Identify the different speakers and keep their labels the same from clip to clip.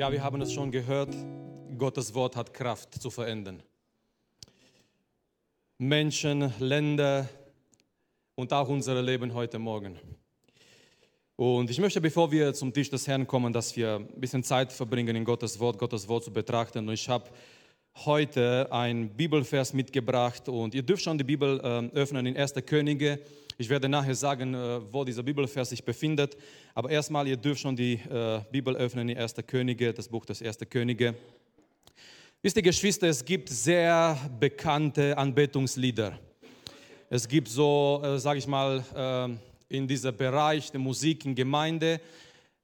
Speaker 1: Ja, wir haben es schon gehört. Gottes Wort hat Kraft zu verändern. Menschen, Länder und auch unser Leben heute Morgen. Und ich möchte, bevor wir zum Tisch des Herrn kommen, dass wir ein bisschen Zeit verbringen, in Gottes Wort, Gottes Wort zu betrachten. Und ich habe heute einen Bibelvers mitgebracht und ihr dürft schon die Bibel äh, öffnen in 1. Könige ich werde nachher sagen, äh, wo dieser Bibelvers sich befindet. Aber erstmal, ihr dürft schon die äh, Bibel öffnen, die Erste Könige, das Buch des Erste Könige. Wisst ihr, Geschwister, es gibt sehr bekannte Anbetungslieder. Es gibt so, äh, sage ich mal, in diesem Bereich der Musik in Gemeinde,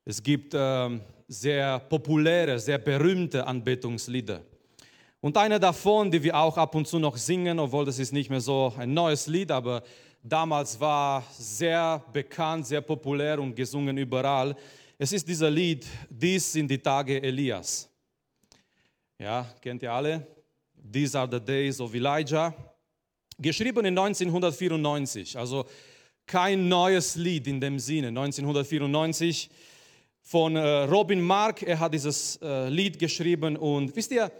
Speaker 1: es gibt ähm, sehr populäre, sehr berühmte Anbetungslieder. Und eine davon, die wir auch ab und zu noch singen, obwohl das ist nicht mehr so ein neues Lied, aber damals war sehr bekannt, sehr populär und gesungen überall. Es ist dieser Lied, dies sind die Tage Elias. Ja, kennt ihr alle? These are the days of Elijah. Geschrieben in 1994, also kein neues Lied in dem Sinne. 1994 von äh, Robin Mark, er hat dieses äh, Lied geschrieben und wisst ihr,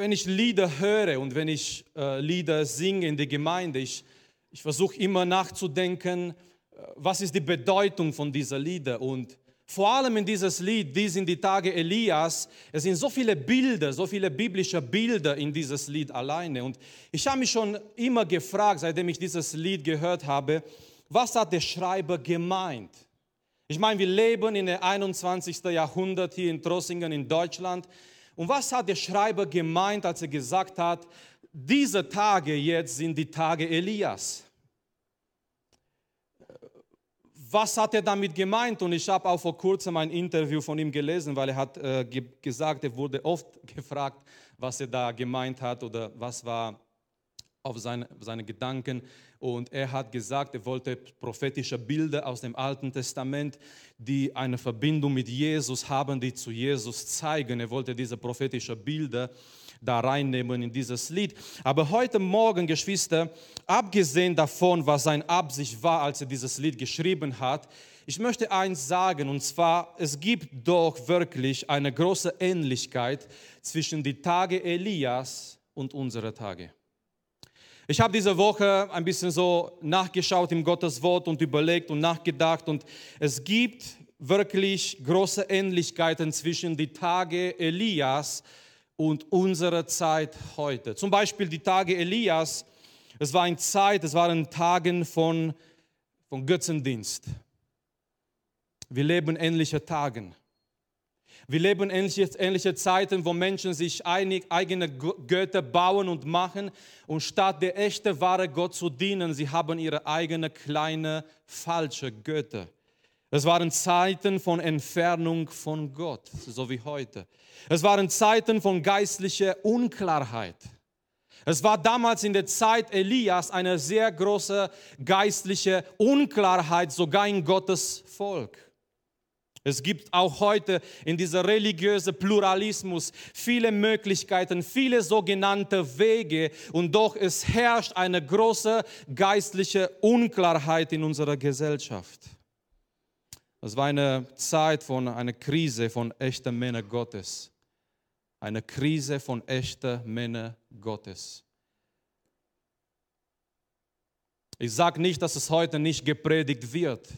Speaker 1: wenn ich Lieder höre und wenn ich äh, Lieder singe in der Gemeinde, ich, ich versuche immer nachzudenken, äh, was ist die Bedeutung von dieser Lieder und vor allem in dieses Lied, die sind die Tage Elias, es sind so viele Bilder, so viele biblische Bilder in dieses Lied alleine. Und ich habe mich schon immer gefragt, seitdem ich dieses Lied gehört habe, was hat der Schreiber gemeint? Ich meine, wir leben in der 21. Jahrhundert hier in Trossingen in Deutschland. Und was hat der Schreiber gemeint, als er gesagt hat, diese Tage jetzt sind die Tage Elias? Was hat er damit gemeint? Und ich habe auch vor kurzem ein Interview von ihm gelesen, weil er hat äh, ge gesagt, er wurde oft gefragt, was er da gemeint hat oder was war auf seine, seine Gedanken. Und er hat gesagt, er wollte prophetische Bilder aus dem Alten Testament, die eine Verbindung mit Jesus haben, die zu Jesus zeigen. Er wollte diese prophetischen Bilder da reinnehmen in dieses Lied. Aber heute Morgen, Geschwister, abgesehen davon, was seine Absicht war, als er dieses Lied geschrieben hat, ich möchte eins sagen, und zwar, es gibt doch wirklich eine große Ähnlichkeit zwischen die Tage Elias und unsere Tage. Ich habe diese Woche ein bisschen so nachgeschaut im Gottes Wort und überlegt und nachgedacht und es gibt wirklich große Ähnlichkeiten zwischen die Tage Elias und unserer Zeit heute. Zum Beispiel die Tage Elias, es war eine Zeit, es waren Tage von, von Götzendienst. Wir leben ähnliche Tagen. Wir leben ähnliche, ähnliche Zeiten, wo Menschen sich einig, eigene Götter bauen und machen und statt der echte, wahre Gott zu dienen, sie haben ihre eigene kleine, falsche Götter. Es waren Zeiten von Entfernung von Gott, so wie heute. Es waren Zeiten von geistlicher Unklarheit. Es war damals in der Zeit Elias eine sehr große geistliche Unklarheit, sogar in Gottes Volk. Es gibt auch heute in dieser religiösen Pluralismus viele Möglichkeiten, viele sogenannte Wege und doch es herrscht eine große geistliche Unklarheit in unserer Gesellschaft. Es war eine Zeit von einer Krise von echten Männern Gottes. Eine Krise von echten Männern Gottes. Ich sage nicht, dass es heute nicht gepredigt wird.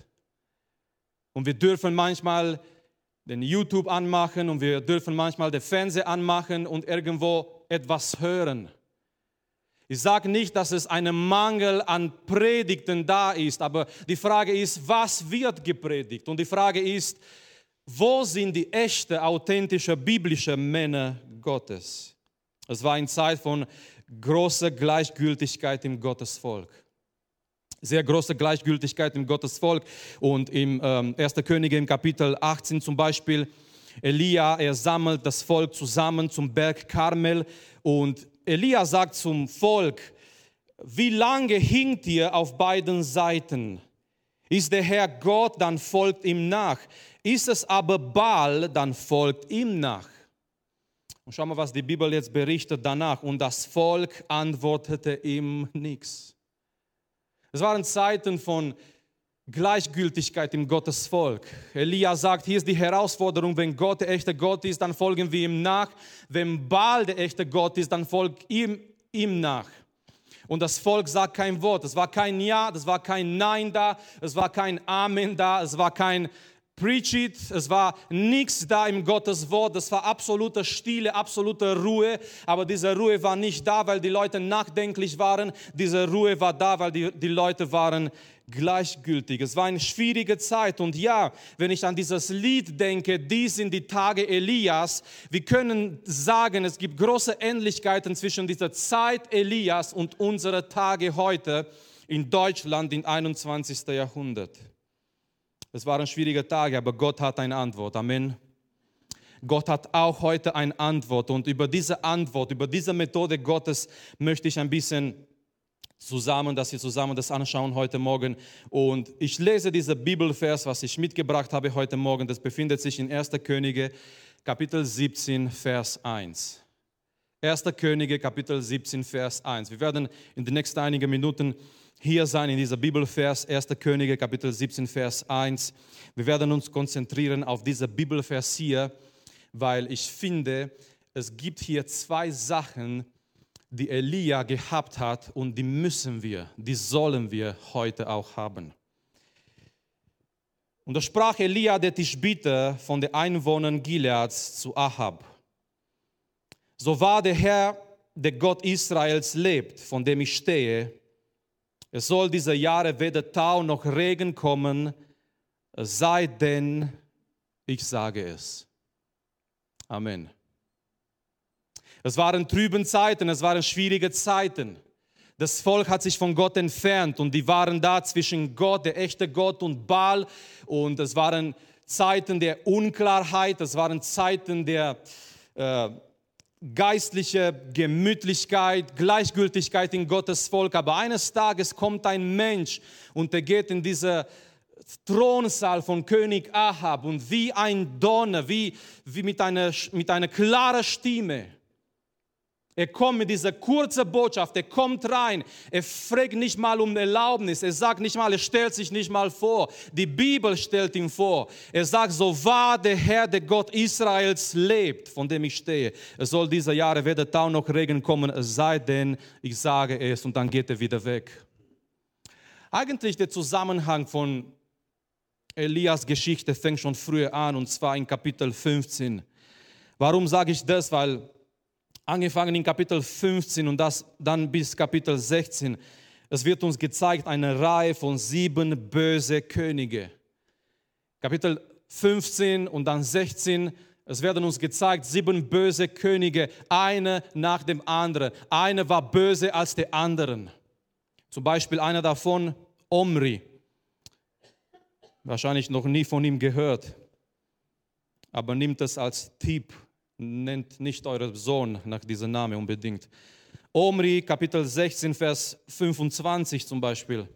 Speaker 1: Und wir dürfen manchmal den YouTube anmachen und wir dürfen manchmal den Fernseher anmachen und irgendwo etwas hören. Ich sage nicht, dass es einen Mangel an Predigten da ist, aber die Frage ist, was wird gepredigt? Und die Frage ist, wo sind die echten, authentischen, biblischen Männer Gottes? Es war eine Zeit von großer Gleichgültigkeit im Gottesvolk sehr große Gleichgültigkeit im Gottesvolk. Und im ähm, 1. Könige im Kapitel 18 zum Beispiel, Elia, er sammelt das Volk zusammen zum Berg Karmel und Elia sagt zum Volk, wie lange hinkt ihr auf beiden Seiten? Ist der Herr Gott, dann folgt ihm nach. Ist es aber Baal, dann folgt ihm nach. Und schau mal, was die Bibel jetzt berichtet danach. Und das Volk antwortete ihm nichts. Es waren Zeiten von Gleichgültigkeit im Gottesvolk. Elia sagt, hier ist die Herausforderung, wenn Gott der echte Gott ist, dann folgen wir ihm nach. Wenn Baal der echte Gott ist, dann folgt ihm, ihm nach. Und das Volk sagt kein Wort. Es war kein Ja, es war kein Nein da, es war kein Amen da, es war kein Preach it, es war nichts da im Gottes Wort, es war absolute Stille, absolute Ruhe, aber diese Ruhe war nicht da, weil die Leute nachdenklich waren, diese Ruhe war da, weil die, die Leute waren gleichgültig. Es war eine schwierige Zeit und ja, wenn ich an dieses Lied denke, dies sind die Tage Elias, wir können sagen, es gibt große Ähnlichkeiten zwischen dieser Zeit Elias und unsere Tage heute in Deutschland im 21. Jahrhundert. Es waren schwierige Tage, aber Gott hat eine Antwort. Amen. Gott hat auch heute eine Antwort und über diese Antwort, über diese Methode Gottes möchte ich ein bisschen zusammen, dass wir zusammen das anschauen heute Morgen. Und ich lese diesen Bibelvers, was ich mitgebracht habe heute Morgen. Das befindet sich in 1. Könige, Kapitel 17, Vers 1. 1. Könige, Kapitel 17, Vers 1. Wir werden in den nächsten einigen Minuten hier sein in dieser Bibelvers, 1. Könige, Kapitel 17, Vers 1. Wir werden uns konzentrieren auf dieser Bibelvers hier, weil ich finde, es gibt hier zwei Sachen, die Elia gehabt hat und die müssen wir, die sollen wir heute auch haben. Und da sprach Elia der Tischbiter von den Einwohnern Gileads zu Ahab. So wahr der Herr, der Gott Israels lebt, von dem ich stehe, es soll diese Jahre weder Tau noch Regen kommen, sei denn ich sage es. Amen. Es waren trüben Zeiten, es waren schwierige Zeiten. Das Volk hat sich von Gott entfernt und die waren da zwischen Gott, der echte Gott und Baal. Und es waren Zeiten der Unklarheit, es waren Zeiten der äh, geistliche Gemütlichkeit, Gleichgültigkeit in Gottes Volk. Aber eines Tages kommt ein Mensch und er geht in diese Thronsaal von König Ahab und wie ein Donner, wie, wie mit, einer, mit einer klaren Stimme er kommt mit dieser kurzen Botschaft, er kommt rein, er fragt nicht mal um Erlaubnis, er sagt nicht mal, er stellt sich nicht mal vor. Die Bibel stellt ihn vor. Er sagt, so wahr der Herr, der Gott Israels lebt, von dem ich stehe. Es soll diese Jahre weder Tau noch Regen kommen, es sei denn, ich sage es und dann geht er wieder weg. Eigentlich der Zusammenhang von Elias Geschichte fängt schon früher an und zwar in Kapitel 15. Warum sage ich das? Weil angefangen in Kapitel 15 und das dann bis Kapitel 16. Es wird uns gezeigt eine Reihe von sieben böse Könige. Kapitel 15 und dann 16, es werden uns gezeigt sieben böse Könige, eine nach dem anderen. Eine war böse als der anderen. Zum Beispiel einer davon, Omri. Wahrscheinlich noch nie von ihm gehört, aber nimmt es als Tipp nennt nicht euren Sohn nach diesem Namen unbedingt. Omri, Kapitel 16, Vers 25 zum Beispiel.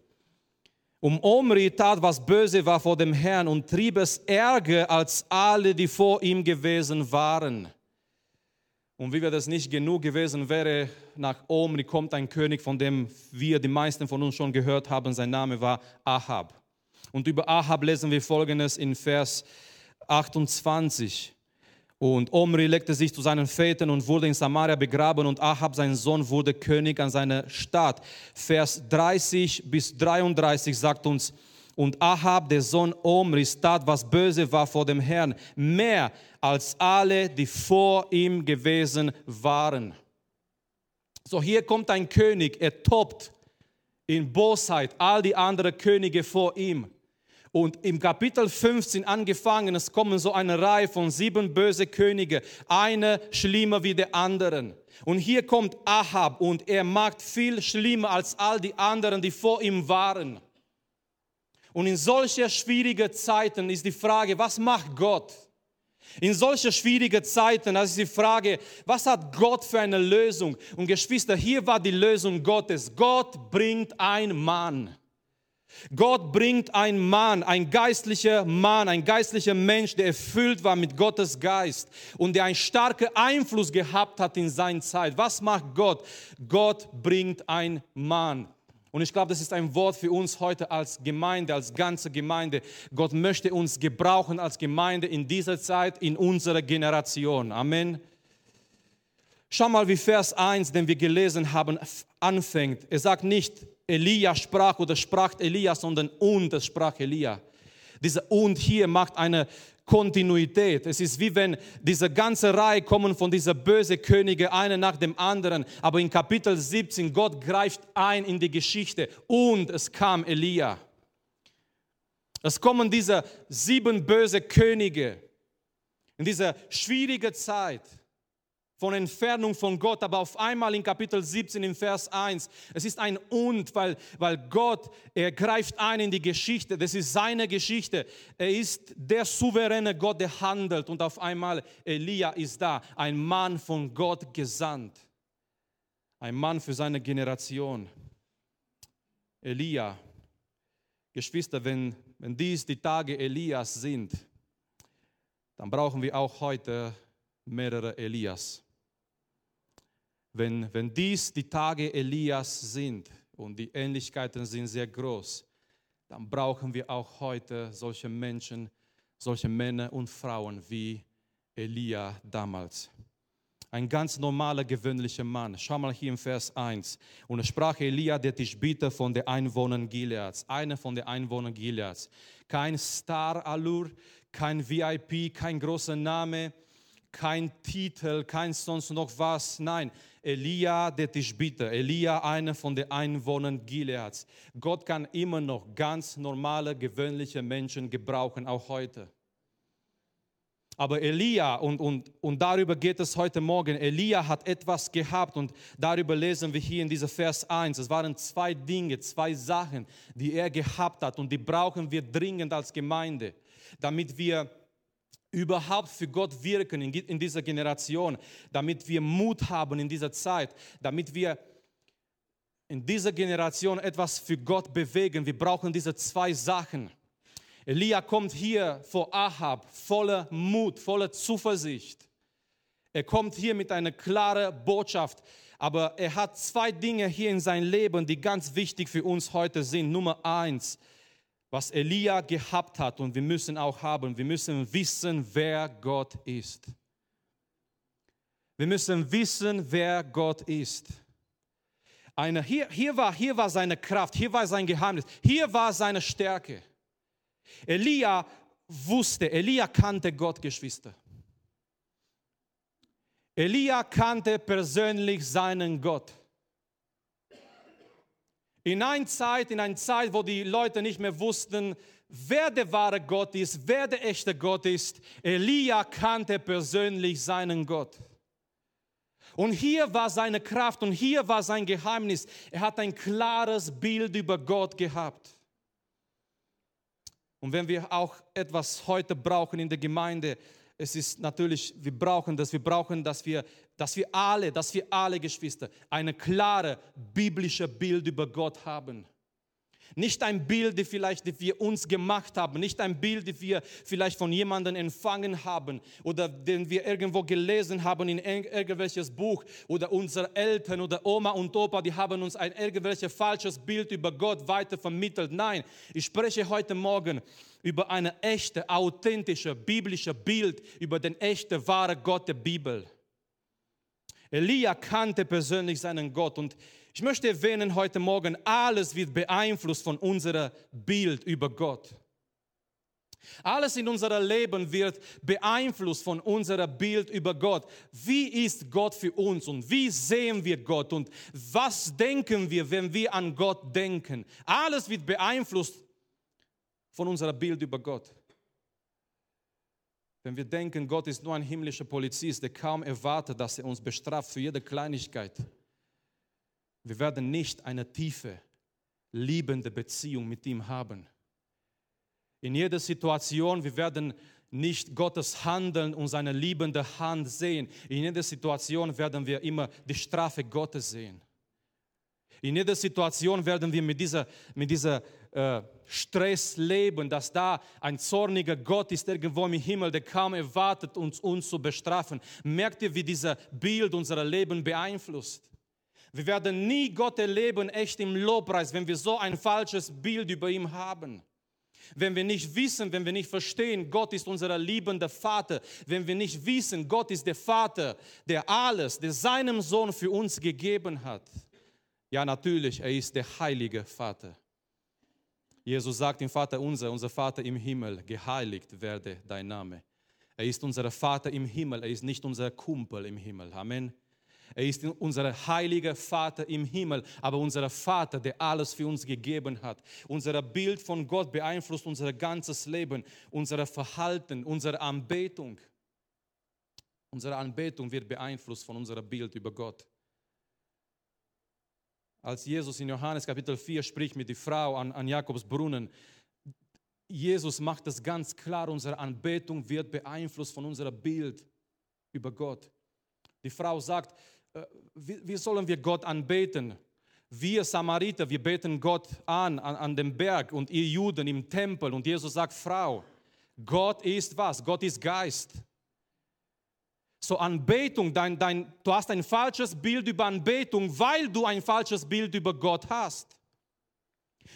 Speaker 1: Um Omri tat, was böse war vor dem Herrn und trieb es ärger als alle, die vor ihm gewesen waren. Und wie wir das nicht genug gewesen wäre, nach Omri kommt ein König, von dem wir, die meisten von uns schon gehört haben, sein Name war Ahab. Und über Ahab lesen wir folgendes in Vers 28. Und Omri legte sich zu seinen Vätern und wurde in Samaria begraben und Ahab, sein Sohn, wurde König an seiner Stadt. Vers 30 bis 33 sagt uns, und Ahab, der Sohn Omris, tat, was böse war vor dem Herrn, mehr als alle, die vor ihm gewesen waren. So, hier kommt ein König, er toppt in Bosheit all die anderen Könige vor ihm. Und im Kapitel 15 angefangen, es kommen so eine Reihe von sieben böse Könige, eine schlimmer wie der anderen. Und hier kommt Ahab und er macht viel schlimmer als all die anderen, die vor ihm waren. Und in solcher schwierigen Zeiten ist die Frage, was macht Gott? In solcher schwierigen Zeiten, das ist die Frage, was hat Gott für eine Lösung? Und Geschwister, hier war die Lösung Gottes. Gott bringt einen Mann. Gott bringt einen Mann, ein geistlicher Mann, ein geistlicher Mensch, der erfüllt war mit Gottes Geist und der einen starken Einfluss gehabt hat in seiner Zeit. Was macht Gott? Gott bringt einen Mann. Und ich glaube, das ist ein Wort für uns heute als Gemeinde, als ganze Gemeinde. Gott möchte uns gebrauchen als Gemeinde in dieser Zeit, in unserer Generation. Amen. Schau mal, wie Vers 1, den wir gelesen haben, anfängt. Er sagt nicht, Elia sprach oder sprach Elia, sondern und es sprach Elia. Dieser und hier macht eine Kontinuität. Es ist wie wenn diese ganze Reihe kommen von dieser böse Könige, einer nach dem anderen. Aber in Kapitel 17, Gott greift ein in die Geschichte und es kam Elia. Es kommen diese sieben böse Könige in dieser schwierigen Zeit von Entfernung von Gott, aber auf einmal in Kapitel 17 in Vers 1, es ist ein Und, weil, weil Gott, er greift ein in die Geschichte, das ist seine Geschichte. Er ist der souveräne Gott, der handelt und auf einmal Elia ist da, ein Mann von Gott gesandt, ein Mann für seine Generation. Elia, Geschwister, wenn, wenn dies die Tage Elias sind, dann brauchen wir auch heute mehrere Elias wenn, wenn dies die Tage Elias sind und die Ähnlichkeiten sind sehr groß, dann brauchen wir auch heute solche Menschen, solche Männer und Frauen wie Elia damals. Ein ganz normaler, gewöhnlicher Mann. Schau mal hier im Vers 1. Und sprach Elia, der Tischbieter von den Einwohnern Gileads, einer von den Einwohnern Gileads. Kein Star-Allure, kein VIP, kein großer Name, kein Titel, kein sonst noch was. Nein, Elia der Tischbieter, Elia einer von den Einwohnern Gileads. Gott kann immer noch ganz normale, gewöhnliche Menschen gebrauchen, auch heute. Aber Elia, und, und, und darüber geht es heute Morgen, Elia hat etwas gehabt und darüber lesen wir hier in dieser Vers 1. Es waren zwei Dinge, zwei Sachen, die er gehabt hat und die brauchen wir dringend als Gemeinde, damit wir überhaupt für Gott wirken in, dieser Generation, damit wir Mut haben in dieser Zeit, damit wir in dieser Generation etwas für Gott bewegen. Wir brauchen diese zwei Sachen. Elia kommt hier vor Ahab voller Mut, voller Zuversicht. Er kommt hier mit einer klaren Botschaft, aber er hat zwei Dinge hier in seinem Leben, die ganz wichtig für uns heute sind. Nummer eins, was Elia gehabt hat und wir müssen auch haben. Wir müssen wissen, wer Gott ist. Wir müssen wissen, wer Gott ist. Eine, hier, hier, war, hier war seine Kraft, hier war sein Geheimnis, hier war seine Stärke. Elia wusste, Elia kannte Gott, Geschwister. Elia kannte persönlich seinen Gott. In einer Zeit, in einer Zeit, wo die Leute nicht mehr wussten, wer der wahre Gott ist, wer der echte Gott ist, Elia kannte persönlich seinen Gott. Und hier war seine Kraft und hier war sein Geheimnis. Er hat ein klares Bild über Gott gehabt. Und wenn wir auch etwas heute brauchen in der Gemeinde, es ist natürlich, wir brauchen das, wir brauchen, dass wir, dass wir alle, dass wir alle Geschwister eine klare biblische Bild über Gott haben. Nicht ein Bild, das vielleicht das wir uns gemacht haben, nicht ein Bild, das wir vielleicht von jemandem empfangen haben oder den wir irgendwo gelesen haben in irgendwelches Buch oder unsere Eltern oder Oma und Opa, die haben uns ein irgendwelches falsches Bild über Gott weiter vermittelt. Nein, ich spreche heute Morgen über eine echte, authentische, biblische Bild über den echten, wahren Gott der Bibel. Elia kannte persönlich seinen Gott und ich möchte erwähnen heute Morgen, alles wird beeinflusst von unserem Bild über Gott. Alles in unserem Leben wird beeinflusst von unserem Bild über Gott. Wie ist Gott für uns und wie sehen wir Gott und was denken wir, wenn wir an Gott denken? Alles wird beeinflusst von unserem Bild über Gott. Wenn wir denken, Gott ist nur ein himmlischer Polizist, der kaum erwartet, dass er uns bestraft für jede Kleinigkeit, wir werden nicht eine tiefe, liebende Beziehung mit ihm haben. In jeder Situation, wir werden nicht Gottes Handeln und seine liebende Hand sehen. In jeder Situation werden wir immer die Strafe Gottes sehen. In jeder Situation werden wir mit dieser, mit dieser äh, Stress leben, dass da ein zorniger Gott ist irgendwo im Himmel, der kaum erwartet, uns, uns zu bestrafen. Merkt ihr, wie dieser Bild unser Leben beeinflusst? Wir werden nie Gott erleben, echt im Lobpreis, wenn wir so ein falsches Bild über ihn haben. Wenn wir nicht wissen, wenn wir nicht verstehen, Gott ist unser liebender Vater, wenn wir nicht wissen, Gott ist der Vater, der alles, der seinem Sohn für uns gegeben hat. Ja, natürlich, er ist der heilige Vater. Jesus sagt im Vater unser, unser Vater im Himmel, geheiligt werde dein Name. Er ist unser Vater im Himmel, er ist nicht unser Kumpel im Himmel. Amen. Er ist unser heiliger Vater im Himmel, aber unser Vater, der alles für uns gegeben hat. Unser Bild von Gott beeinflusst unser ganzes Leben, unser Verhalten, unsere Anbetung. Unsere Anbetung wird beeinflusst von unserem Bild über Gott. Als Jesus in Johannes Kapitel 4 spricht mit der Frau an, an Jakobs Brunnen, Jesus macht es ganz klar, unsere Anbetung wird beeinflusst von unserem Bild über Gott. Die Frau sagt, äh, wie, sollen wir Gott anbeten? Wir Samariter, wir beten Gott an, an, an dem Berg und ihr Juden im Tempel. Und Jesus sagt, Frau, Gott ist was? Gott ist Geist. So Anbetung, dein, dein, du hast ein falsches Bild über Anbetung, weil du ein falsches Bild über Gott hast.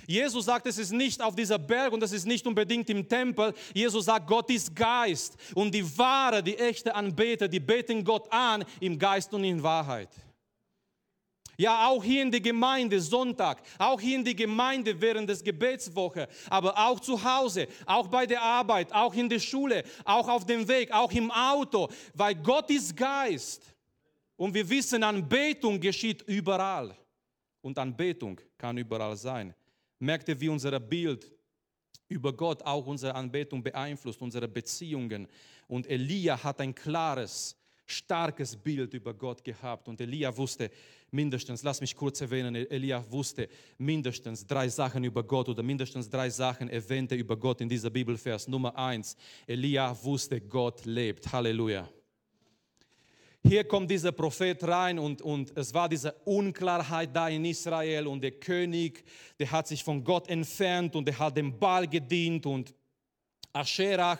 Speaker 1: Jesus sagt, es ist nicht auf dieser Berg und es ist nicht unbedingt im Tempel. Jesus sagt, Gott ist Geist. Und die wahre, die echte Anbeter, die beten Gott an im Geist und in Wahrheit. Ja, auch hier in der Gemeinde Sonntag, auch hier in der Gemeinde während des Gebetswoche, aber auch zu Hause, auch bei der Arbeit, auch in der Schule, auch auf dem Weg, auch im Auto, weil Gott ist Geist. Und wir wissen, Anbetung geschieht überall. Und Anbetung kann überall sein. Merkt ihr, wie unser Bild über Gott auch unsere Anbetung beeinflusst, unsere Beziehungen. Und Elia hat ein klares, starkes Bild über Gott gehabt. Und Elia wusste mindestens, lass mich kurz erwähnen, Elia wusste mindestens drei Sachen über Gott oder mindestens drei Sachen erwähnte über Gott in dieser Bibelvers. Nummer eins, Elia wusste, Gott lebt. Halleluja. Hier kommt dieser Prophet rein und, und es war diese Unklarheit da in Israel und der König, der hat sich von Gott entfernt und der hat dem Baal gedient und Ascherach,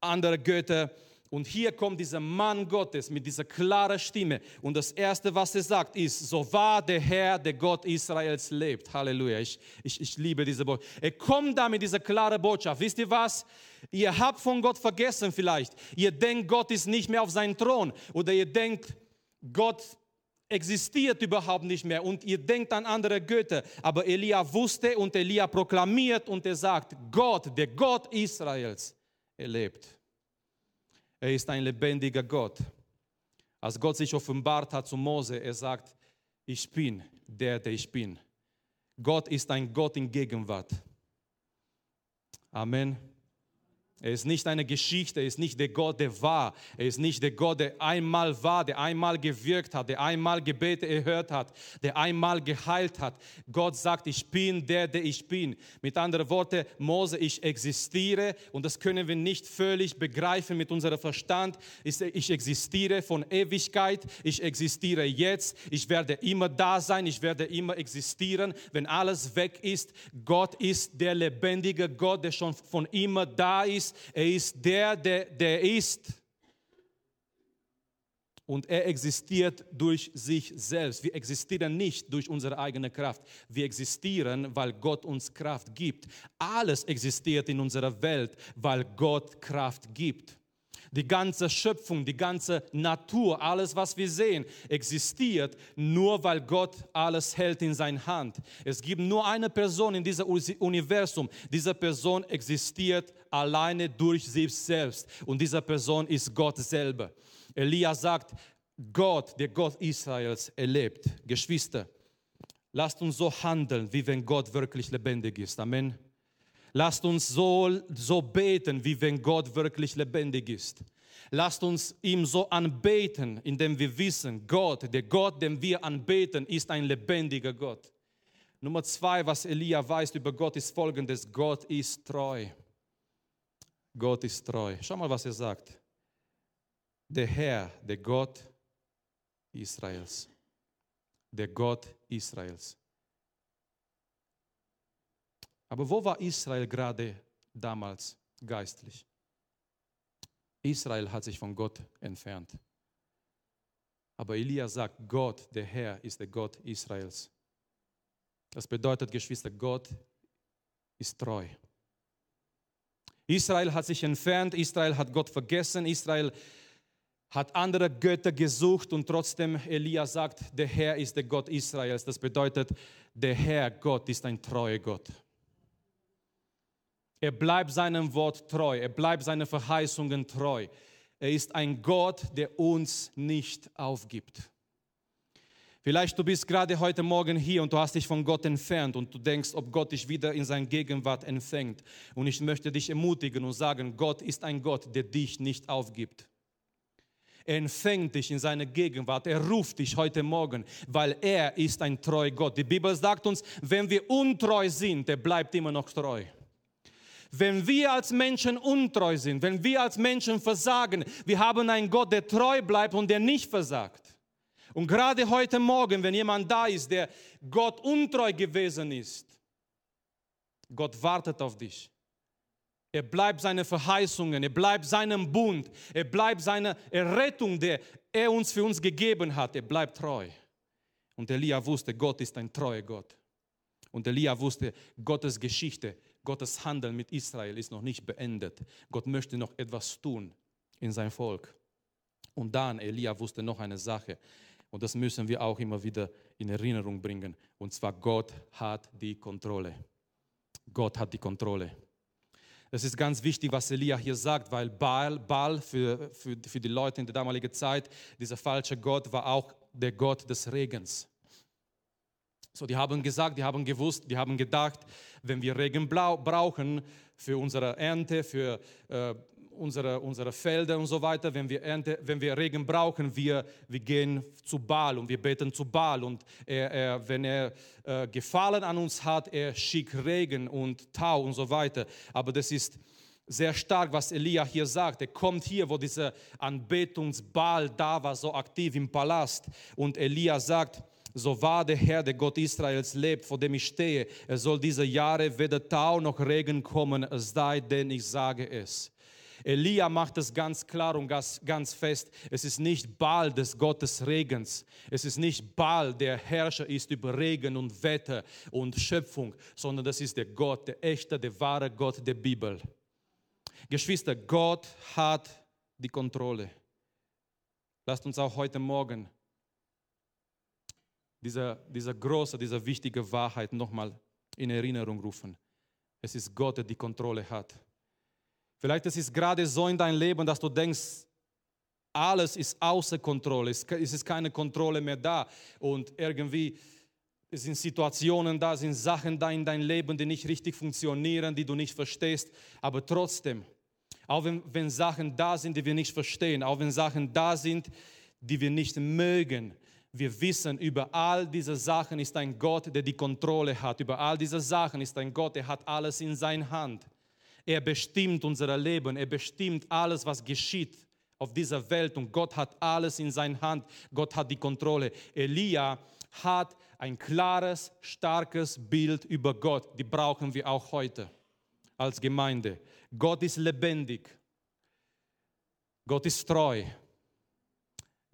Speaker 1: andere Götter. Und hier kommt dieser Mann Gottes mit dieser klaren Stimme. Und das Erste, was er sagt, ist, so wahr der Herr, der Gott Israels lebt. Halleluja. Ich, ich, ich liebe diese Botschaft. Er kommt da mit dieser klaren Botschaft. Wisst ihr was? Ihr habt von Gott vergessen vielleicht. Ihr denkt, Gott ist nicht mehr auf seinem Thron. Oder ihr denkt, Gott existiert überhaupt nicht mehr und ihr denkt an andere Götter. Aber Elia wusste und Elia proklamiert und er sagt, Gott, der Gott Israels, er lebt. Er ist ein lebendiger Gott. Als Gott sich offenbart hat zu Mose, er sagt, ich bin der, der ich bin. Gott ist ein Gott in Gegenwart. Amen. Er ist nicht eine Geschichte, er ist nicht der Gott, der war. Er ist nicht der Gott, der einmal war, der einmal gewirkt hat, der einmal Gebete erhört hat, der einmal geheilt hat. Gott sagt, ich bin der, der ich bin. Mit anderen Worten, Mose, ich existiere und das können wir nicht völlig begreifen mit unserem Verstand. Ich existiere von Ewigkeit, ich existiere jetzt, ich werde immer da sein, ich werde immer existieren, wenn alles weg ist. Gott ist der lebendige Gott, der schon von immer da ist er ist der, der, der ist. Und er existiert durch sich selbst. Wir existieren nicht durch unsere eigene Kraft. Wir existieren, weil Gott uns Kraft gibt. Alles existiert in unserer Welt, weil Gott Kraft gibt. Die ganze Schöpfung, die ganze Natur, alles, was wir sehen, existiert nur, weil Gott alles hält in seiner Hand. Es gibt nur eine Person in diesem Universum. Diese Person existiert alleine durch sich selbst. Und diese Person ist Gott selber. Elia sagt, Gott, der Gott Israels, erlebt. Geschwister, lasst uns so handeln, wie wenn Gott wirklich lebendig ist. Amen. Lasst uns so, so beten, wie wenn Gott wirklich lebendig ist. Lasst uns ihm so anbeten, indem wir wissen, Gott, der Gott, den wir anbeten, ist ein lebendiger Gott. Nummer zwei, was Elia weiß über Gott, ist folgendes: Gott ist treu. Gott ist treu. Schau mal, was er sagt. Der Herr, der Gott Israels. Der Gott Israels. Aber wo war Israel gerade damals geistlich? Israel hat sich von Gott entfernt. Aber Elia sagt, Gott, der Herr, ist der Gott Israels. Das bedeutet, Geschwister, Gott ist treu. Israel hat sich entfernt, Israel hat Gott vergessen, Israel hat andere Götter gesucht und trotzdem Elia sagt, der Herr ist der Gott Israels. Das bedeutet, der Herr Gott ist ein treuer Gott. Er bleibt seinem Wort treu, er bleibt seinen Verheißungen treu. Er ist ein Gott, der uns nicht aufgibt. Vielleicht du bist gerade heute Morgen hier und du hast dich von Gott entfernt und du denkst, ob Gott dich wieder in seine Gegenwart empfängt. Und ich möchte dich ermutigen und sagen, Gott ist ein Gott, der dich nicht aufgibt. Er empfängt dich in seine Gegenwart. Er ruft dich heute Morgen, weil er ist ein treuer Gott. Die Bibel sagt uns, wenn wir untreu sind, er bleibt immer noch treu. Wenn wir als Menschen untreu sind, wenn wir als Menschen versagen, wir haben einen Gott, der treu bleibt und der nicht versagt. Und gerade heute Morgen, wenn jemand da ist, der Gott untreu gewesen ist, Gott wartet auf dich. Er bleibt seine Verheißungen, er bleibt seinem Bund, er bleibt seine Errettung, der er uns für uns gegeben hat. Er bleibt treu. Und Elia wusste, Gott ist ein treuer Gott. Und Elia wusste, Gottes Geschichte Gottes Handeln mit Israel ist noch nicht beendet. Gott möchte noch etwas tun in sein Volk. Und dann, Elia wusste noch eine Sache. Und das müssen wir auch immer wieder in Erinnerung bringen. Und zwar, Gott hat die Kontrolle. Gott hat die Kontrolle. Es ist ganz wichtig, was Elia hier sagt, weil Baal, Baal für, für, für die Leute in der damaligen Zeit, dieser falsche Gott war auch der Gott des Regens. So, die haben gesagt, die haben gewusst, die haben gedacht, wenn wir Regen brauchen für unsere Ernte, für äh, unsere, unsere Felder und so weiter, wenn wir, Ernte, wenn wir Regen brauchen, wir, wir gehen zu Baal und wir beten zu Baal. Und er, er, wenn er äh, Gefallen an uns hat, er schickt Regen und Tau und so weiter. Aber das ist sehr stark, was Elia hier sagt. Er kommt hier, wo dieser Anbetungsbaal da war, so aktiv im Palast. Und Elia sagt, so wahr der Herr, der Gott Israels lebt, vor dem ich stehe, es soll diese Jahre weder Tau noch Regen kommen, es sei denn, ich sage es. Elia macht es ganz klar und ganz, ganz fest. Es ist nicht Baal des Gottes Regens. Es ist nicht Baal, der Herrscher ist über Regen und Wetter und Schöpfung, sondern das ist der Gott, der echte, der wahre Gott der Bibel. Geschwister, Gott hat die Kontrolle. Lasst uns auch heute Morgen diese, diese große, diese wichtige Wahrheit nochmal in Erinnerung rufen. Es ist Gott, der die Kontrolle hat. Vielleicht ist es gerade so in deinem Leben, dass du denkst, alles ist außer Kontrolle, es ist keine Kontrolle mehr da und irgendwie sind Situationen da, sind Sachen da in deinem Leben, die nicht richtig funktionieren, die du nicht verstehst, aber trotzdem, auch wenn, wenn Sachen da sind, die wir nicht verstehen, auch wenn Sachen da sind, die wir nicht mögen, wir wissen, über all diese Sachen ist ein Gott, der die Kontrolle hat. Über all diese Sachen ist ein Gott, der hat alles in seiner Hand. Er bestimmt unser Leben, er bestimmt alles, was geschieht auf dieser Welt und Gott hat alles in seiner Hand. Gott hat die Kontrolle. Elia hat ein klares, starkes Bild über Gott. Die brauchen wir auch heute als Gemeinde. Gott ist lebendig. Gott ist treu.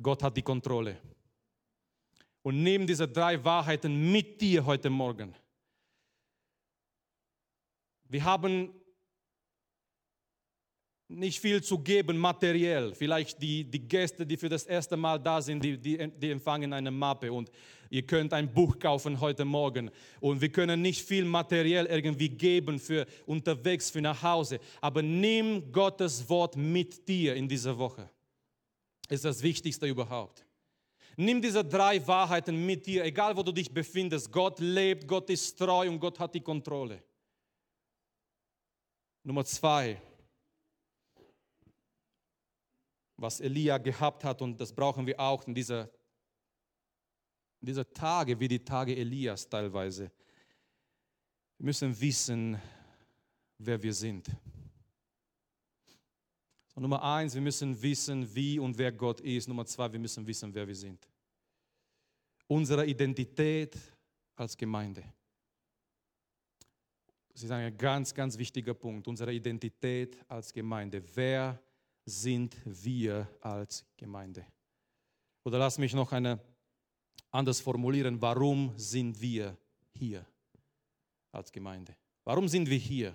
Speaker 1: Gott hat die Kontrolle und nimm diese drei Wahrheiten mit dir heute Morgen. Wir haben nicht viel zu geben materiell. Vielleicht die, die Gäste, die für das erste Mal da sind, die, die, die empfangen eine Mappe und ihr könnt ein Buch kaufen heute Morgen. Und wir können nicht viel materiell irgendwie geben für unterwegs, für nach Hause. Aber nimm Gottes Wort mit dir in dieser Woche. Ist das Wichtigste überhaupt. Nimm diese drei Wahrheiten mit dir, egal wo du dich befindest. Gott lebt, Gott ist treu und Gott hat die Kontrolle. Nummer zwei, was Elia gehabt hat, und das brauchen wir auch in dieser, in dieser Tage, wie die Tage Elias teilweise. Wir müssen wissen, wer wir sind. Und Nummer eins, wir müssen wissen, wie und wer Gott ist. Nummer zwei, wir müssen wissen, wer wir sind. Unsere Identität als Gemeinde. Das ist ein ganz, ganz wichtiger Punkt. Unsere Identität als Gemeinde. Wer sind wir als Gemeinde? Oder lass mich noch eine anders formulieren. Warum sind wir hier als Gemeinde? Warum sind wir hier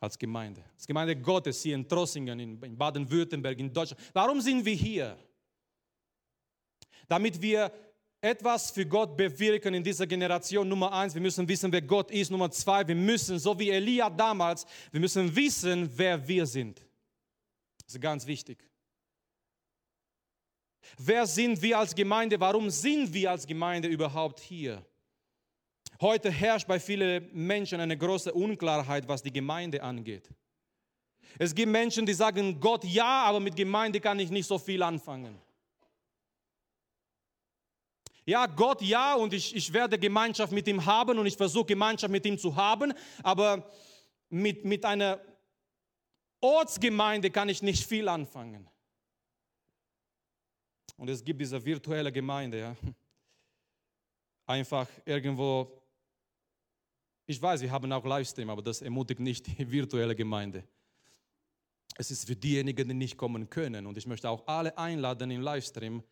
Speaker 1: als Gemeinde? Als Gemeinde Gottes hier in Trossingen, in Baden-Württemberg, in Deutschland. Warum sind wir hier? Damit wir etwas für Gott bewirken in dieser Generation. Nummer eins, wir müssen wissen, wer Gott ist. Nummer zwei, wir müssen, so wie Elia damals, wir müssen wissen, wer wir sind. Das ist ganz wichtig. Wer sind wir als Gemeinde? Warum sind wir als Gemeinde überhaupt hier? Heute herrscht bei vielen Menschen eine große Unklarheit, was die Gemeinde angeht. Es gibt Menschen, die sagen, Gott ja, aber mit Gemeinde kann ich nicht so viel anfangen. Ja, Gott ja, und ich, ich werde Gemeinschaft mit ihm haben und ich versuche Gemeinschaft mit ihm zu haben, aber mit, mit einer Ortsgemeinde kann ich nicht viel anfangen. Und es gibt diese virtuelle Gemeinde, ja. Einfach irgendwo, ich weiß, wir haben auch Livestream, aber das ermutigt nicht die virtuelle Gemeinde. Es ist für diejenigen, die nicht kommen können. Und ich möchte auch alle einladen im Livestream,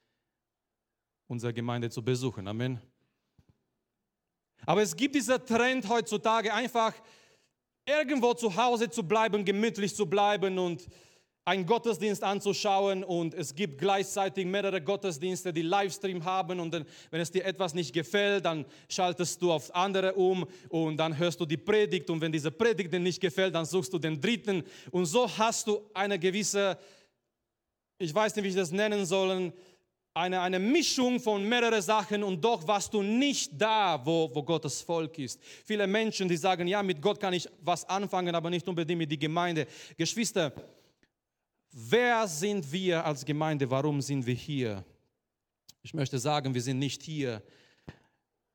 Speaker 1: unsere Gemeinde zu besuchen. Amen. Aber es gibt dieser Trend heutzutage einfach irgendwo zu Hause zu bleiben, gemütlich zu bleiben und einen Gottesdienst anzuschauen und es gibt gleichzeitig mehrere Gottesdienste, die Livestream haben und dann, wenn es dir etwas nicht gefällt, dann schaltest du aufs andere um und dann hörst du die Predigt und wenn diese Predigt dir nicht gefällt, dann suchst du den dritten und so hast du eine gewisse, ich weiß nicht, wie ich das nennen soll, eine, eine Mischung von mehreren Sachen und doch warst du nicht da, wo, wo Gottes Volk ist. Viele Menschen, die sagen, ja, mit Gott kann ich was anfangen, aber nicht unbedingt mit der Gemeinde. Geschwister, wer sind wir als Gemeinde? Warum sind wir hier? Ich möchte sagen, wir sind nicht hier,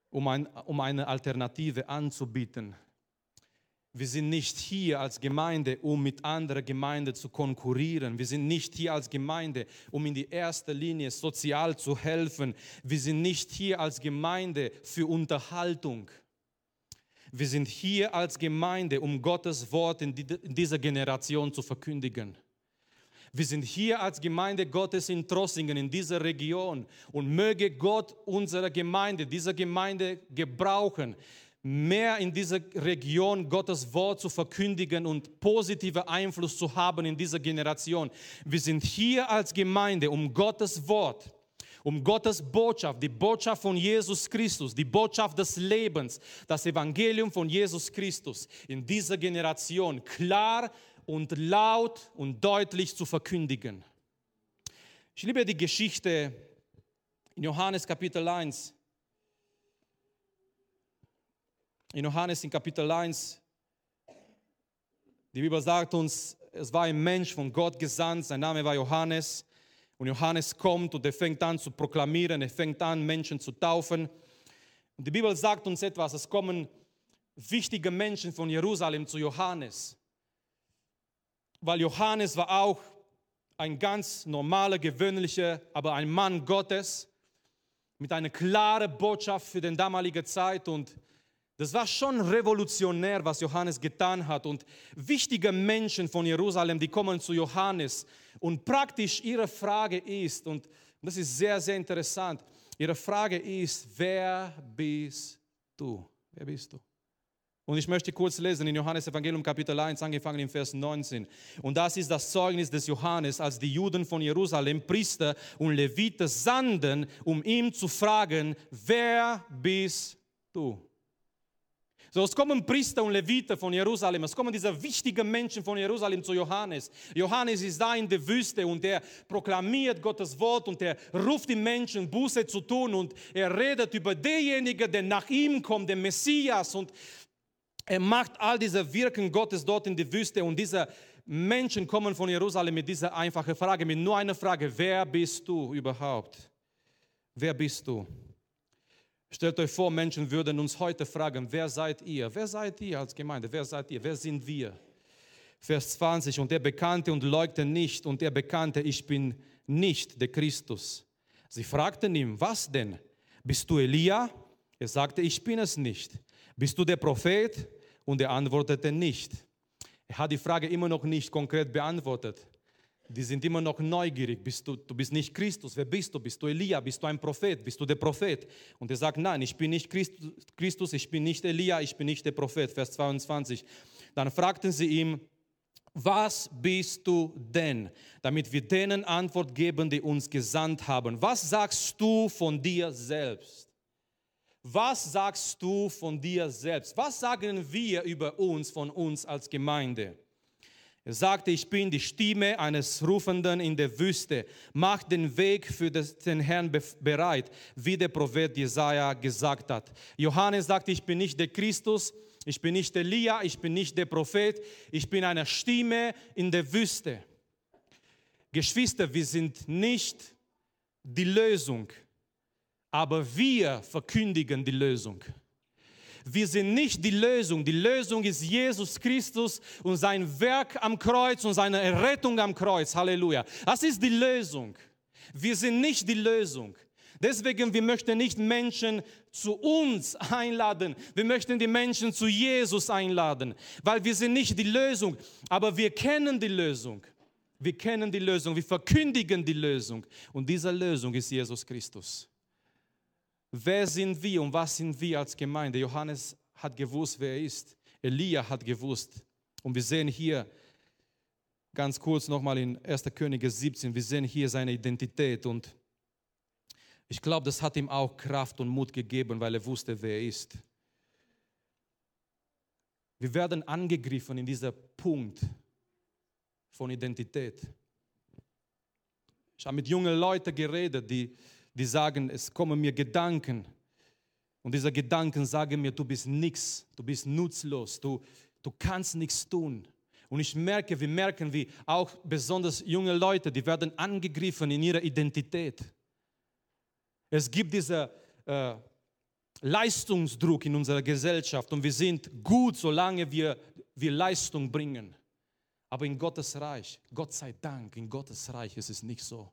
Speaker 1: um, ein, um eine Alternative anzubieten. Wir sind nicht hier als Gemeinde, um mit anderen Gemeinden zu konkurrieren. Wir sind nicht hier als Gemeinde, um in die erste Linie sozial zu helfen. Wir sind nicht hier als Gemeinde für Unterhaltung. Wir sind hier als Gemeinde, um Gottes Wort in, dieser Generation zu verkündigen. Wir sind hier als Gemeinde Gottes in Trossingen, in dieser Region. Und möge Gott unsere Gemeinde, diese Gemeinde gebrauchen, mehr in dieser Region Gottes Wort zu verkündigen und positiven Einfluss zu haben in dieser Generation. Wir sind hier als Gemeinde, um Gottes Wort, um Gottes Botschaft, die Botschaft von Jesus Christus, die Botschaft des Lebens, das Evangelium von Jesus Christus in dieser Generation klar und laut und deutlich zu verkündigen. Ich liebe die Geschichte in Johannes Kapitel 1. in Johannes in Kapitel 1. Die Bibel sagt uns, es war ein Mensch von Gott gesandt, sein Name war Johannes. Und Johannes kommt und er fängt an zu proklamieren, er fängt an, Menschen zu taufen. Und die Bibel sagt uns etwas, es kommen wichtige Menschen von Jerusalem zu Johannes. Weil Johannes war auch ein ganz normaler, gewöhnlicher, aber ein Mann Gottes mit einer klaren Botschaft für die damalige Zeit und das war schon revolutionär, was Johannes getan hat. Und wichtige Menschen von Jerusalem, die kommen zu Johannes. Und praktisch ihre Frage ist, und das ist sehr, sehr interessant, ihre Frage ist, wer bist du? Wer bist du? Und ich möchte kurz lesen in Johannes Evangelium Kapitel 1, angefangen im Vers 19. Und das ist das Zeugnis des Johannes, als die Juden von Jerusalem, Priester und Leviten sanden, um ihn zu fragen, wer bist du? So, es kommen Priester und Leviten von Jerusalem, es kommen diese wichtigen Menschen von Jerusalem zu Johannes. Johannes ist da in der Wüste und er proklamiert Gottes Wort und er ruft die Menschen, Buße zu tun und er redet über denjenigen, der nach ihm kommt, den Messias und er macht all diese Wirken Gottes dort in der Wüste und diese Menschen kommen von Jerusalem mit dieser einfachen Frage, mit nur einer Frage, wer bist du überhaupt? Wer bist du? Stellt euch vor, Menschen würden uns heute fragen, wer seid ihr? Wer seid ihr als Gemeinde? Wer seid ihr? Wer sind wir? Vers 20, und er bekannte und leugte nicht, und er bekannte, ich bin nicht der Christus. Sie fragten ihm, was denn? Bist du Elia? Er sagte, ich bin es nicht. Bist du der Prophet? Und er antwortete nicht. Er hat die Frage immer noch nicht konkret beantwortet. Die sind immer noch neugierig. Bist du, du bist nicht Christus. Wer bist du? Bist du Elia? Bist du ein Prophet? Bist du der Prophet? Und er sagt, nein, ich bin nicht Christus, ich bin nicht Elia, ich bin nicht der Prophet. Vers 22. Dann fragten sie ihm, was bist du denn? Damit wir denen Antwort geben, die uns gesandt haben. Was sagst du von dir selbst? Was sagst du von dir selbst? Was sagen wir über uns, von uns als Gemeinde? Er sagte, ich bin die Stimme eines Rufenden in der Wüste. Mach den Weg für den Herrn bereit, wie der Prophet Jesaja gesagt hat. Johannes sagte, ich bin nicht der Christus, ich bin nicht Elia, ich bin nicht der Prophet, ich bin eine Stimme in der Wüste. Geschwister, wir sind nicht die Lösung, aber wir verkündigen die Lösung. Wir sind nicht die Lösung. Die Lösung ist Jesus Christus und sein Werk am Kreuz und seine Errettung am Kreuz. Halleluja. Das ist die Lösung. Wir sind nicht die Lösung. Deswegen, wir möchten nicht Menschen zu uns einladen. Wir möchten die Menschen zu Jesus einladen, weil wir sind nicht die Lösung, aber wir kennen die Lösung. Wir kennen die Lösung, wir verkündigen die Lösung. Und diese Lösung ist Jesus Christus. Wer sind wir und was sind wir als Gemeinde? Johannes hat gewusst, wer er ist. Elia hat gewusst. Und wir sehen hier, ganz kurz nochmal in 1. Könige 17, wir sehen hier seine Identität. Und ich glaube, das hat ihm auch Kraft und Mut gegeben, weil er wusste, wer er ist. Wir werden angegriffen in dieser Punkt von Identität. Ich habe mit jungen Leuten geredet, die die sagen, es kommen mir Gedanken. Und diese Gedanken sagen mir, du bist nichts, du bist nutzlos, du, du kannst nichts tun. Und ich merke, wir merken, wie auch besonders junge Leute, die werden angegriffen in ihrer Identität. Es gibt diesen äh, Leistungsdruck in unserer Gesellschaft und wir sind gut, solange wir, wir Leistung bringen. Aber in Gottes Reich, Gott sei Dank, in Gottes Reich ist es nicht so.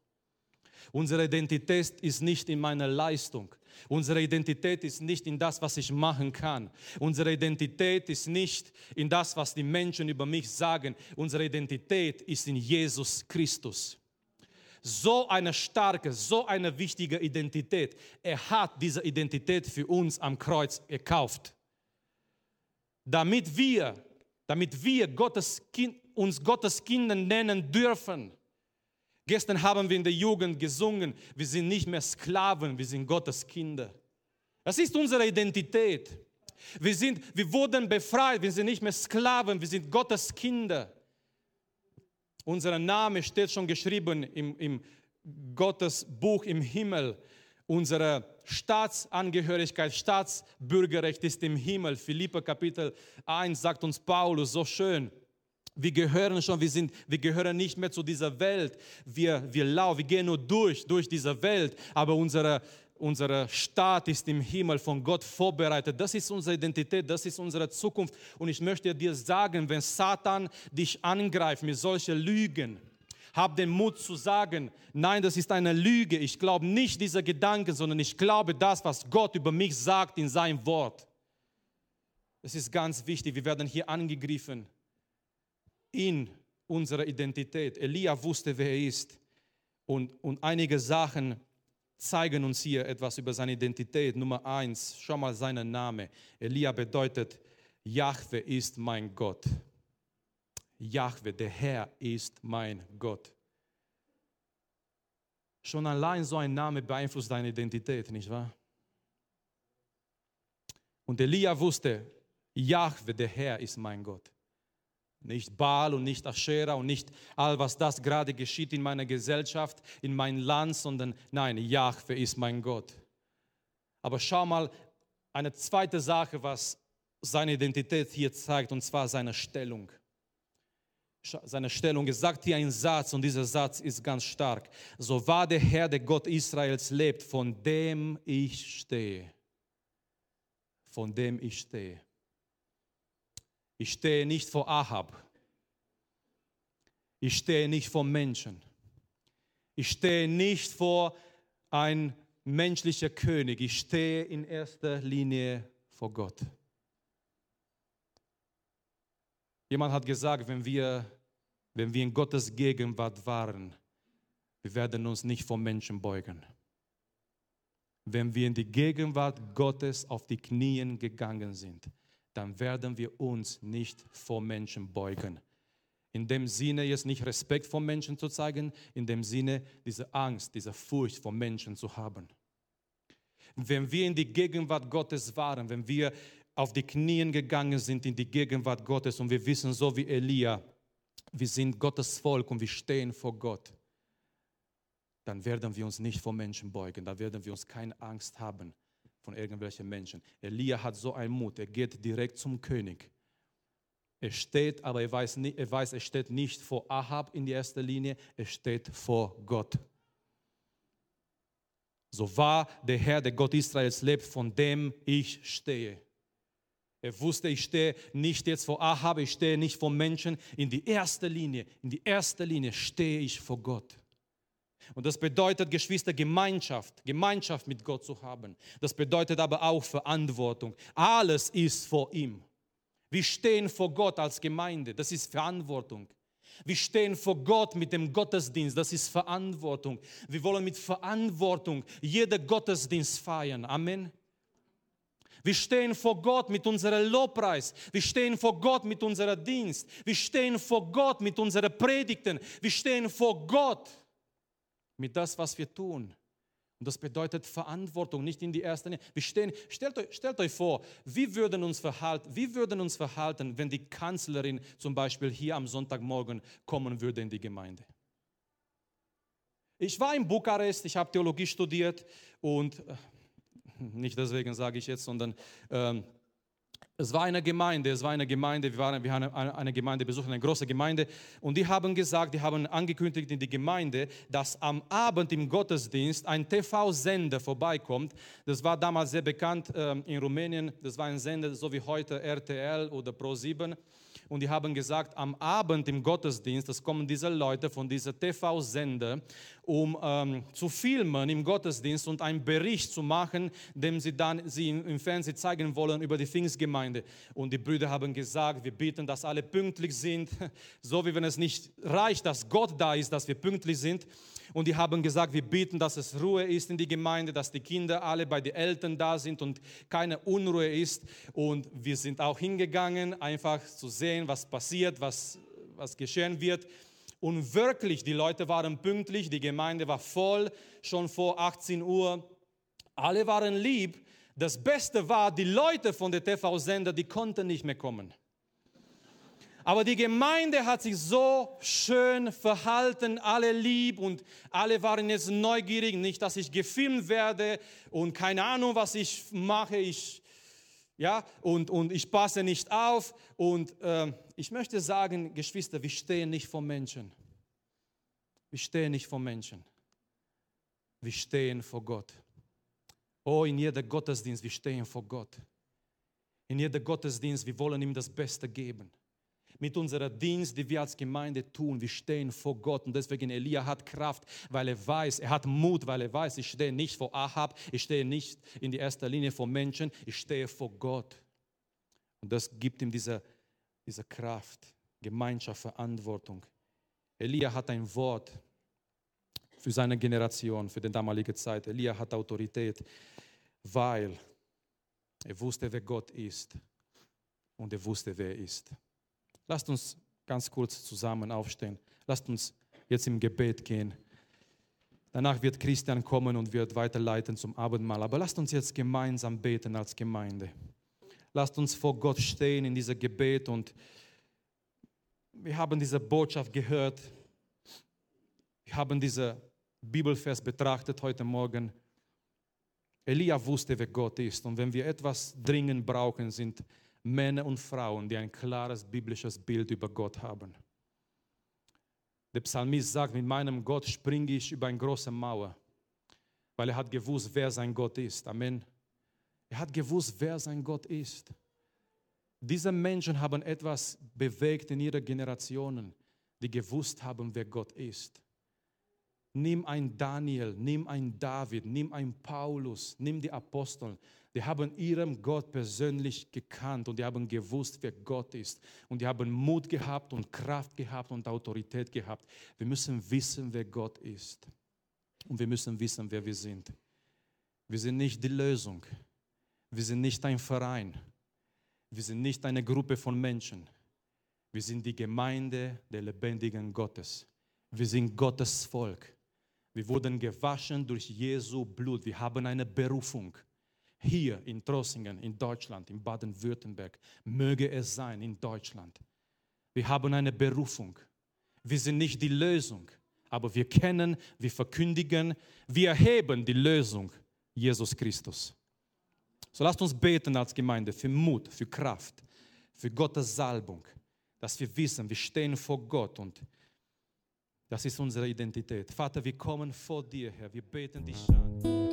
Speaker 1: Unsere Identität ist nicht in meiner Leistung. Unsere Identität ist nicht in das, was ich machen kann. Unsere Identität ist nicht in das, was die Menschen über mich sagen. Unsere Identität ist in Jesus Christus. So eine starke, so eine wichtige Identität. Er hat diese Identität für uns am Kreuz gekauft. Damit wir, damit wir Gottes kind, uns Gottes Kinder nennen dürfen Gestern haben wir in der Jugend gesungen, wir sind nicht mehr Sklaven, wir sind Gottes Kinder. Das ist unsere Identität. Wir, sind, wir wurden befreit, wir sind nicht mehr Sklaven, wir sind Gottes Kinder. Unser Name steht schon geschrieben im, im Gottes Buch im Himmel. Unsere Staatsangehörigkeit, Staatsbürgerrecht ist im Himmel. Philippa Kapitel 1 sagt uns Paulus so schön. Wir gehören schon, wir, sind, wir gehören nicht mehr zu dieser Welt. Wir, wir laufen, wir gehen nur durch, durch diese Welt, aber unsere, unser Staat ist im Himmel von Gott vorbereitet. Das ist unsere Identität, das ist unsere Zukunft. Und ich möchte dir sagen, wenn Satan dich angreift mit solchen Lügen, hab den Mut zu sagen, nein, das ist eine Lüge. Ich glaube nicht diese Gedanken, sondern ich glaube das, was Gott über mich sagt in seinem Wort. Es ist ganz wichtig, wir werden hier angegriffen in unserer Identität. Elia wusste, wer er ist. Und, und einige Sachen zeigen uns hier etwas über seine Identität. Nummer eins, schau mal seinen Name. Elia bedeutet, Jahwe ist mein Gott. Jahwe, der Herr ist mein Gott. Schon allein so ein Name beeinflusst deine Identität, nicht wahr? Und Elia wusste, Jahwe, der Herr ist mein Gott. Nicht Baal und nicht Aschera und nicht all, was das gerade geschieht in meiner Gesellschaft, in meinem Land, sondern nein, Jahwe ist mein Gott. Aber schau mal, eine zweite Sache, was seine Identität hier zeigt, und zwar seine Stellung. Seine Stellung, es sagt hier ein Satz und dieser Satz ist ganz stark. So war der Herr, der Gott Israels lebt, von dem ich stehe. Von dem ich stehe. Ich stehe nicht vor Ahab. Ich stehe nicht vor Menschen. Ich stehe nicht vor ein menschlicher König. Ich stehe in erster Linie vor Gott. Jemand hat gesagt, wenn wir wenn wir in Gottes Gegenwart waren, wir werden uns nicht vor Menschen beugen. Wenn wir in die Gegenwart Gottes auf die Knien gegangen sind, dann werden wir uns nicht vor Menschen beugen. In dem Sinne, jetzt nicht Respekt vor Menschen zu zeigen, in dem Sinne, diese Angst, diese Furcht vor Menschen zu haben. Wenn wir in die Gegenwart Gottes waren, wenn wir auf die Knien gegangen sind in die Gegenwart Gottes und wir wissen, so wie Elia, wir sind Gottes Volk und wir stehen vor Gott, dann werden wir uns nicht vor Menschen beugen, da werden wir uns keine Angst haben von irgendwelchen Menschen. Elia hat so einen Mut, er geht direkt zum König. Er steht, aber er weiß, nicht, er weiß, er steht nicht vor Ahab in die erste Linie, er steht vor Gott. So wahr der Herr, der Gott Israels lebt, von dem ich stehe. Er wusste, ich stehe nicht jetzt vor Ahab, ich stehe nicht vor Menschen. In die erste Linie, in die erste Linie stehe ich vor Gott. Und das bedeutet, Geschwister, Gemeinschaft, Gemeinschaft mit Gott zu haben. Das bedeutet aber auch Verantwortung. Alles ist vor ihm. Wir stehen vor Gott als Gemeinde, das ist Verantwortung. Wir stehen vor Gott mit dem Gottesdienst, das ist Verantwortung. Wir wollen mit Verantwortung jeden Gottesdienst feiern. Amen. Wir stehen vor Gott mit unserem Lobpreis. Wir stehen vor Gott mit unserem Dienst. Wir stehen vor Gott mit unseren Predigten. Wir stehen vor Gott mit das, was wir tun. Und das bedeutet Verantwortung, nicht in die erste Linie. Wir stehen, stellt, euch, stellt euch vor, wie würden, uns verhalten, wie würden uns verhalten, wenn die Kanzlerin zum Beispiel hier am Sonntagmorgen kommen würde in die Gemeinde. Ich war in Bukarest, ich habe Theologie studiert und äh, nicht deswegen sage ich jetzt, sondern ähm, es war eine Gemeinde, es war eine Gemeinde, wir, waren, wir haben eine, Gemeinde besucht, eine große Gemeinde. Und die haben gesagt, die haben angekündigt in die Gemeinde, dass am Abend im Gottesdienst ein TV-Sender vorbeikommt. Das war damals sehr bekannt ähm, in Rumänien. Das war ein Sender, so wie heute RTL oder Pro7 und die haben gesagt, am Abend im Gottesdienst, das kommen diese Leute von dieser TV-Sender, um ähm, zu filmen im Gottesdienst und einen Bericht zu machen, den sie dann sie im, Fernsehen zeigen wollen über die Pfingstgemeinde. Und die Brüder haben gesagt, wir bitten, dass alle pünktlich sind, so wie wenn es nicht reicht, dass Gott da ist, dass wir pünktlich sind. Und die haben gesagt, wir beten, dass es Ruhe ist in die Gemeinde, dass die Kinder alle bei den Eltern da sind und keine Unruhe ist. Und wir sind auch hingegangen, einfach zu sehen, was passiert, was, was geschehen wird. Und wirklich, die Leute waren pünktlich, die Gemeinde war voll, schon vor 18 Uhr. Alle waren lieb. Das Beste war, die Leute von der TV-Sender, die konnten nicht mehr kommen. Aber die Gemeinde hat sich so schön verhalten, alle lieb und alle waren jetzt neugierig, nicht, dass ich gefilmt werde und keine Ahnung, was ich mache, ich, ja, und, und ich passe nicht auf. Und äh, ich möchte sagen, Geschwister, wir stehen nicht vor Menschen. Wir stehen nicht vor Menschen. Wir stehen vor Gott. Oh, in jeder Gottesdienst, wir stehen vor Gott. In jeder Gottesdienst, wir wollen ihm das Beste geben mit unserer Dienst, die wir als Gemeinde tun. Wir stehen vor Gott und deswegen Elia hat Kraft, weil er weiß, er hat Mut, weil er weiß, ich stehe nicht vor Ahab, ich stehe nicht in die erster Linie vor Menschen, ich stehe vor Gott. Und das gibt ihm diese, diese Kraft, Gemeinschaft, Verantwortung. Elia hat ein Wort für seine Generation, für die damalige Zeit. Elia hat Autorität, weil er wusste, wer Gott ist und er wusste, wer er ist. Lasst uns ganz kurz zusammen aufstehen. Lasst uns jetzt im Gebet gehen. Danach wird Christian kommen und wird weiterleiten zum Abendmahl. Aber lasst uns jetzt gemeinsam beten als Gemeinde. Lasst uns vor Gott stehen in diesem Gebet und wir haben diese Botschaft gehört. Wir haben diese Bibelvers betrachtet heute Morgen. Elia wusste, wer Gott ist. Und wenn wir etwas dringend brauchen, sind Männer und Frauen, die ein klares biblisches Bild über Gott haben. Der Psalmist sagt, mit meinem Gott springe ich über eine große Mauer, weil er hat gewusst, wer sein Gott ist. Amen. Er hat gewusst, wer sein Gott ist. Diese Menschen haben etwas bewegt in ihren Generationen, die gewusst haben, wer Gott ist. Nimm ein Daniel, nimm ein David, nimm ein Paulus, nimm die Apostel. Die haben ihren Gott persönlich gekannt und die haben gewusst, wer Gott ist. Und die haben Mut gehabt und Kraft gehabt und Autorität gehabt. Wir müssen wissen, wer Gott ist. Und wir müssen wissen, wer wir sind. Wir sind nicht die Lösung. Wir sind nicht ein Verein. Wir sind nicht eine Gruppe von Menschen. Wir sind die Gemeinde der lebendigen Gottes. Wir sind Gottes Volk. Wir wurden gewaschen durch Jesu Blut. Wir haben eine Berufung. Hier in Trossingen, in Deutschland, in Baden-Württemberg. Möge es sein, in Deutschland. Wir haben eine Berufung. Wir sind nicht die Lösung, aber wir kennen, wir verkündigen, wir erheben die Lösung, Jesus Christus. So lasst uns beten als Gemeinde für Mut, für Kraft, für Gottes Salbung, dass wir wissen, wir stehen vor Gott und das ist unsere Identität. Vater, wir kommen vor dir, Herr, wir beten dich an.